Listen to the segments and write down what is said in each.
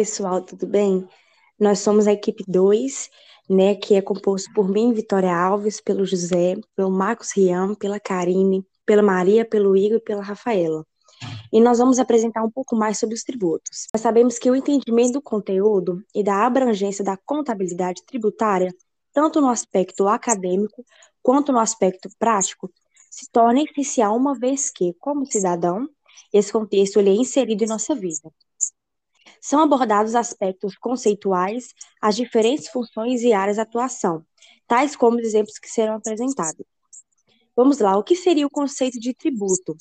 pessoal, tudo bem? Nós somos a equipe 2, né, que é composto por mim, Vitória Alves, pelo José, pelo Marcos Riam, pela Karine, pela Maria, pelo Igor e pela Rafaela. E nós vamos apresentar um pouco mais sobre os tributos. Nós sabemos que o entendimento do conteúdo e da abrangência da contabilidade tributária, tanto no aspecto acadêmico quanto no aspecto prático, se torna essencial uma vez que, como cidadão, esse contexto ele é inserido em nossa vida. São abordados aspectos conceituais, as diferentes funções e áreas de atuação, tais como os exemplos que serão apresentados. Vamos lá, o que seria o conceito de tributo?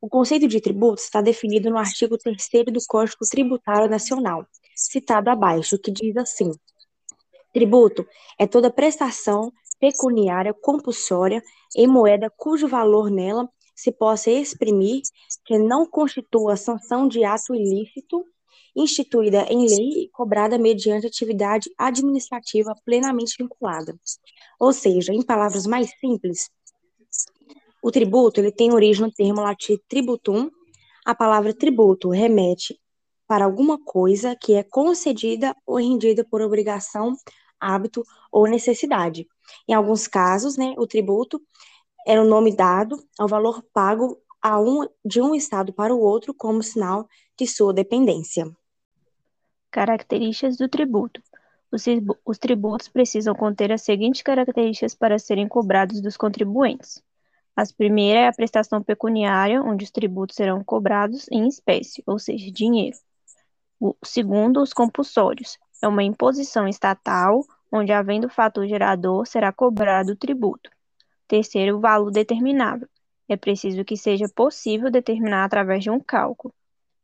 O conceito de tributo está definido no artigo 3 do Código Tributário Nacional, citado abaixo, que diz assim: Tributo é toda prestação pecuniária compulsória em moeda cujo valor nela se possa exprimir que não constitua sanção de ato ilícito instituída em lei e cobrada mediante atividade administrativa plenamente vinculada. Ou seja, em palavras mais simples, o tributo ele tem origem no termo latim tributum. A palavra tributo remete para alguma coisa que é concedida ou rendida por obrigação, hábito ou necessidade. Em alguns casos, né, o tributo era o nome dado ao valor pago um, de um estado para o outro como sinal de sua dependência. Características do tributo. Os, os tributos precisam conter as seguintes características para serem cobrados dos contribuintes. A primeira é a prestação pecuniária, onde os tributos serão cobrados em espécie, ou seja, dinheiro. O segundo, os compulsórios. É uma imposição estatal, onde, havendo fator gerador, será cobrado o tributo. Terceiro, o valor determinável. É preciso que seja possível determinar através de um cálculo.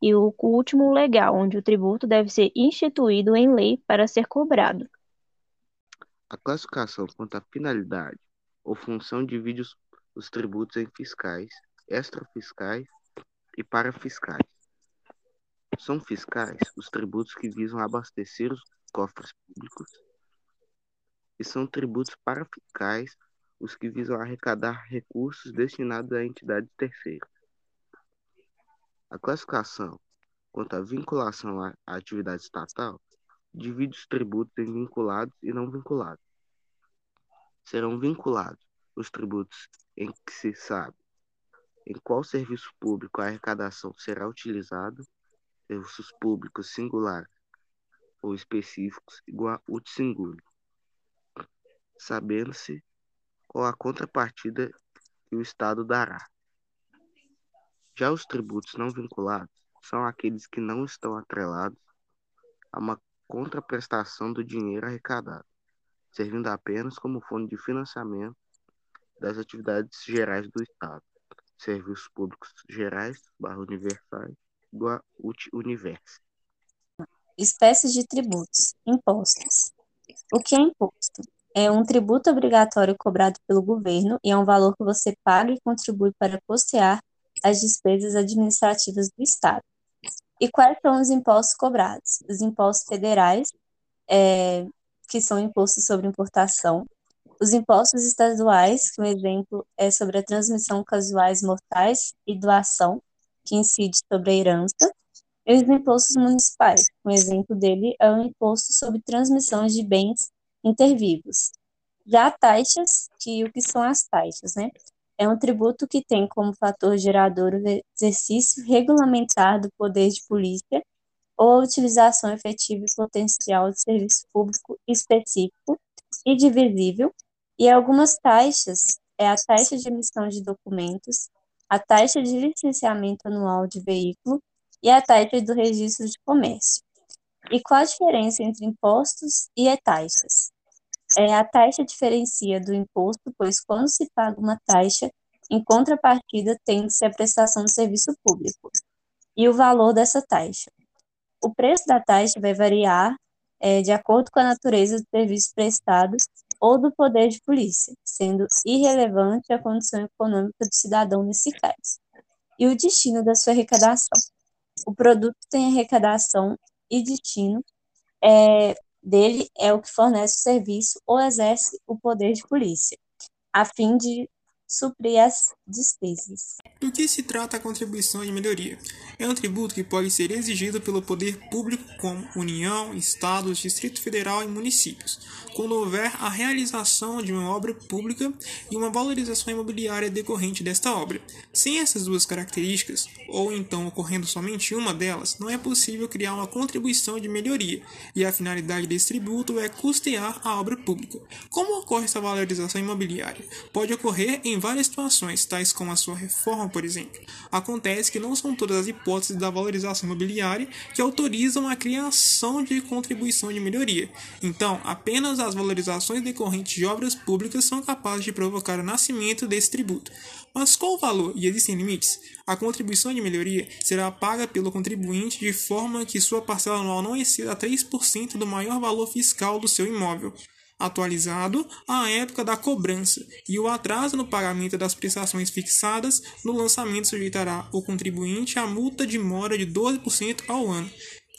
E o último, legal, onde o tributo deve ser instituído em lei para ser cobrado. A classificação quanto à finalidade ou função divide os, os tributos em fiscais, extrafiscais e parafiscais. São fiscais os tributos que visam abastecer os cofres públicos e são tributos parafiscais os que visam arrecadar recursos destinados a entidades terceiras. A classificação quanto à vinculação à atividade estatal divide os tributos em vinculados e não vinculados. Serão vinculados os tributos em que se sabe em qual serviço público a arrecadação será utilizada, serviços públicos singulares ou específicos, igual a ut singuli, sabendo-se ou a contrapartida que o Estado dará. Já os tributos não vinculados são aqueles que não estão atrelados a uma contraprestação do dinheiro arrecadado, servindo apenas como fonte de financiamento das atividades gerais do Estado, serviços públicos gerais, barra universais, igual universo. Espécies de tributos. Impostos. O que é imposto? é um tributo obrigatório cobrado pelo governo e é um valor que você paga e contribui para custear as despesas administrativas do Estado. E quais são os impostos cobrados? Os impostos federais, é, que são impostos sobre importação, os impostos estaduais, que um exemplo é sobre a transmissão casuais mortais e doação, que incide sobre a herança, e os impostos municipais, um exemplo dele é o imposto sobre transmissões de bens intervivos. Já taxas, que o que são as taxas, né? É um tributo que tem como fator gerador o exercício regulamentar do poder de polícia ou a utilização efetiva e potencial de serviço público específico e divisível, e algumas taxas é a taxa de emissão de documentos, a taxa de licenciamento anual de veículo e a taxa do registro de comércio. E qual a diferença entre impostos e taxas? É, a taxa diferencia do imposto, pois quando se paga uma taxa, em contrapartida tem-se a prestação de serviço público e o valor dessa taxa. O preço da taxa vai variar é, de acordo com a natureza do serviço prestado ou do poder de polícia, sendo irrelevante a condição econômica do cidadão nesse caso. E o destino da sua arrecadação. O produto tem arrecadação e destino é, dele é o que fornece o serviço ou exerce o poder de polícia, a fim de suprir as despesas. Do que se trata a contribuição de melhoria? É um tributo que pode ser exigido pelo poder público como União, Estados, Distrito Federal e municípios, quando houver a realização de uma obra pública e uma valorização imobiliária decorrente desta obra. Sem essas duas características, ou então ocorrendo somente uma delas, não é possível criar uma contribuição de melhoria, e a finalidade desse tributo é custear a obra pública. Como ocorre essa valorização imobiliária? Pode ocorrer em várias situações, tais como a sua reforma, por exemplo. Acontece que não são todas as hipóteses da valorização imobiliária que autorizam a criação de contribuição de melhoria. Então, apenas as valorizações decorrentes de obras públicas são capazes de provocar o nascimento desse tributo. Mas qual o valor e existem limites? A contribuição de melhoria será paga pelo contribuinte de forma que sua parcela anual não exceda 3% do maior valor fiscal do seu imóvel atualizado à época da cobrança, e o atraso no pagamento das prestações fixadas no lançamento sujeitará o contribuinte à multa de mora de 12% ao ano.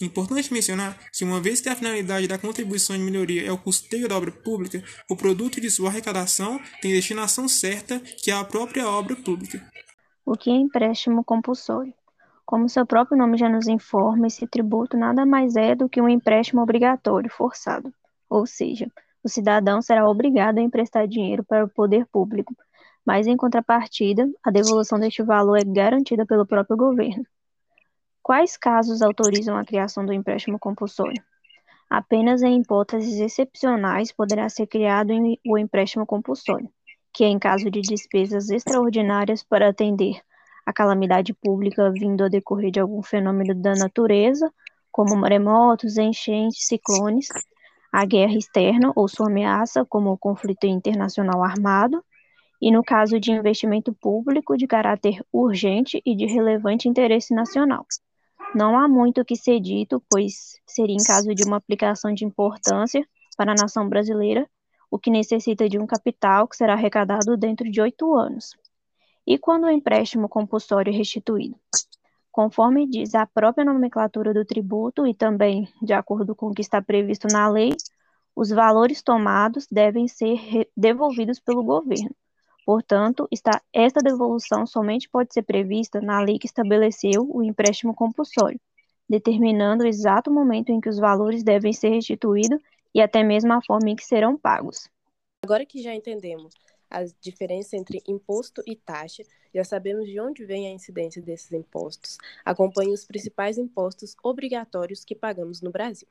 Importante mencionar que, uma vez que a finalidade da contribuição de melhoria é o custeio da obra pública, o produto de sua arrecadação tem destinação certa, que é a própria obra pública. O que é empréstimo compulsório? Como seu próprio nome já nos informa, esse tributo nada mais é do que um empréstimo obrigatório forçado, ou seja, o cidadão será obrigado a emprestar dinheiro para o poder público, mas em contrapartida, a devolução deste valor é garantida pelo próprio governo. Quais casos autorizam a criação do empréstimo compulsório? Apenas em hipóteses excepcionais poderá ser criado o empréstimo compulsório, que é em caso de despesas extraordinárias para atender a calamidade pública vindo a decorrer de algum fenômeno da natureza, como maremotos, enchentes, ciclones, a guerra externa ou sua ameaça, como o conflito internacional armado, e no caso de investimento público de caráter urgente e de relevante interesse nacional. Não há muito o que ser dito, pois seria em caso de uma aplicação de importância para a nação brasileira, o que necessita de um capital que será arrecadado dentro de oito anos. E quando o empréstimo compulsório é restituído? Conforme diz a própria nomenclatura do tributo e também de acordo com o que está previsto na lei, os valores tomados devem ser devolvidos pelo governo. Portanto, está, esta devolução somente pode ser prevista na lei que estabeleceu o empréstimo compulsório, determinando o exato momento em que os valores devem ser restituídos e até mesmo a forma em que serão pagos. Agora que já entendemos a diferença entre imposto e taxa, já sabemos de onde vem a incidência desses impostos. Acompanhe os principais impostos obrigatórios que pagamos no Brasil.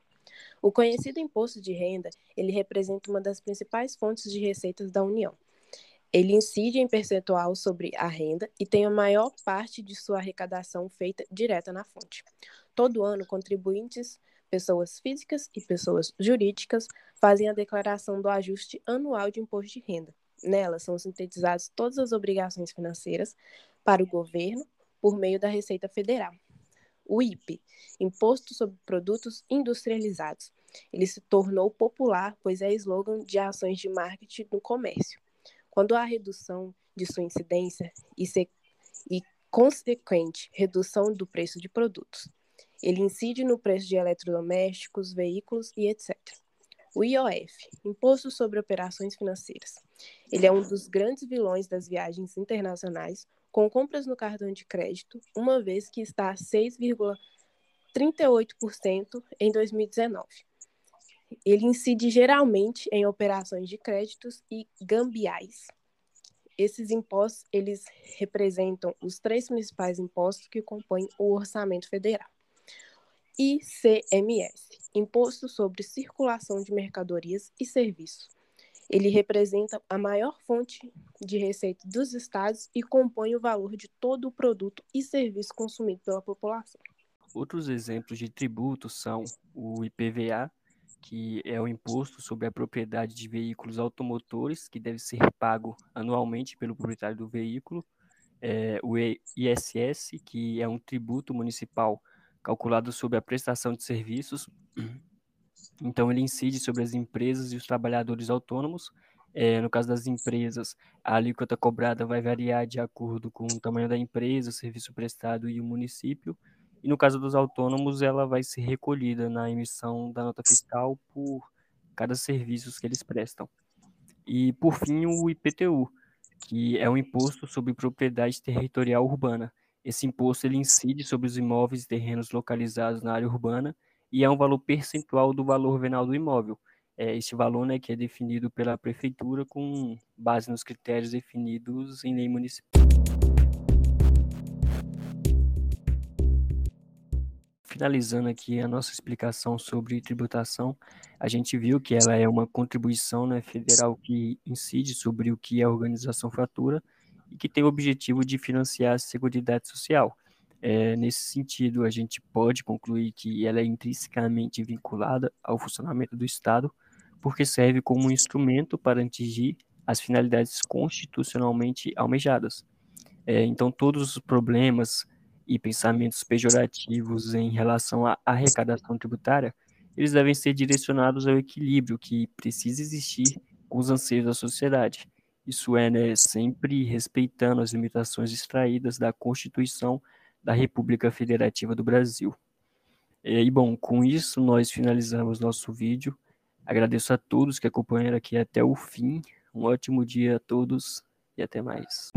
O conhecido imposto de renda, ele representa uma das principais fontes de receitas da União. Ele incide em percentual sobre a renda e tem a maior parte de sua arrecadação feita direta na fonte. Todo ano, contribuintes, pessoas físicas e pessoas jurídicas fazem a declaração do ajuste anual de imposto de renda, Nela são sintetizadas todas as obrigações financeiras para o governo por meio da Receita Federal. O IPI, Imposto sobre Produtos Industrializados. Ele se tornou popular, pois é slogan de ações de marketing no comércio. Quando há redução de sua incidência e, se, e consequente redução do preço de produtos. Ele incide no preço de eletrodomésticos, veículos e etc. O IOF, Imposto sobre Operações Financeiras. Ele é um dos grandes vilões das viagens internacionais, com compras no cartão de crédito, uma vez que está a 6,38% em 2019. Ele incide geralmente em operações de créditos e gambiais. Esses impostos, eles representam os três principais impostos que compõem o orçamento federal. ICMS, Imposto sobre Circulação de Mercadorias e Serviços. Ele representa a maior fonte de receita dos estados e compõe o valor de todo o produto e serviço consumido pela população. Outros exemplos de tributos são o IPVA, que é o imposto sobre a propriedade de veículos automotores, que deve ser pago anualmente pelo proprietário do veículo, é, o ISS, que é um tributo municipal calculado sobre a prestação de serviços. Então, ele incide sobre as empresas e os trabalhadores autônomos. É, no caso das empresas, a alíquota cobrada vai variar de acordo com o tamanho da empresa, o serviço prestado e o município. E no caso dos autônomos, ela vai ser recolhida na emissão da nota fiscal por cada serviço que eles prestam. E, por fim, o IPTU, que é um imposto sobre propriedade territorial urbana. Esse imposto ele incide sobre os imóveis e terrenos localizados na área urbana e é um valor percentual do valor venal do imóvel. É esse valor né, que é definido pela prefeitura com base nos critérios definidos em lei municipal. finalizando aqui a nossa explicação sobre tributação, a gente viu que ela é uma contribuição né, federal que incide sobre o que a organização fatura e que tem o objetivo de financiar a Seguridade Social. É, nesse sentido, a gente pode concluir que ela é intrinsecamente vinculada ao funcionamento do Estado, porque serve como um instrumento para atingir as finalidades constitucionalmente almejadas. É, então, todos os problemas e pensamentos pejorativos em relação à arrecadação tributária, eles devem ser direcionados ao equilíbrio que precisa existir com os anseios da sociedade. Isso é, né, sempre respeitando as limitações extraídas da Constituição da República Federativa do Brasil. E, bom, com isso nós finalizamos nosso vídeo. Agradeço a todos que acompanharam aqui até o fim. Um ótimo dia a todos e até mais.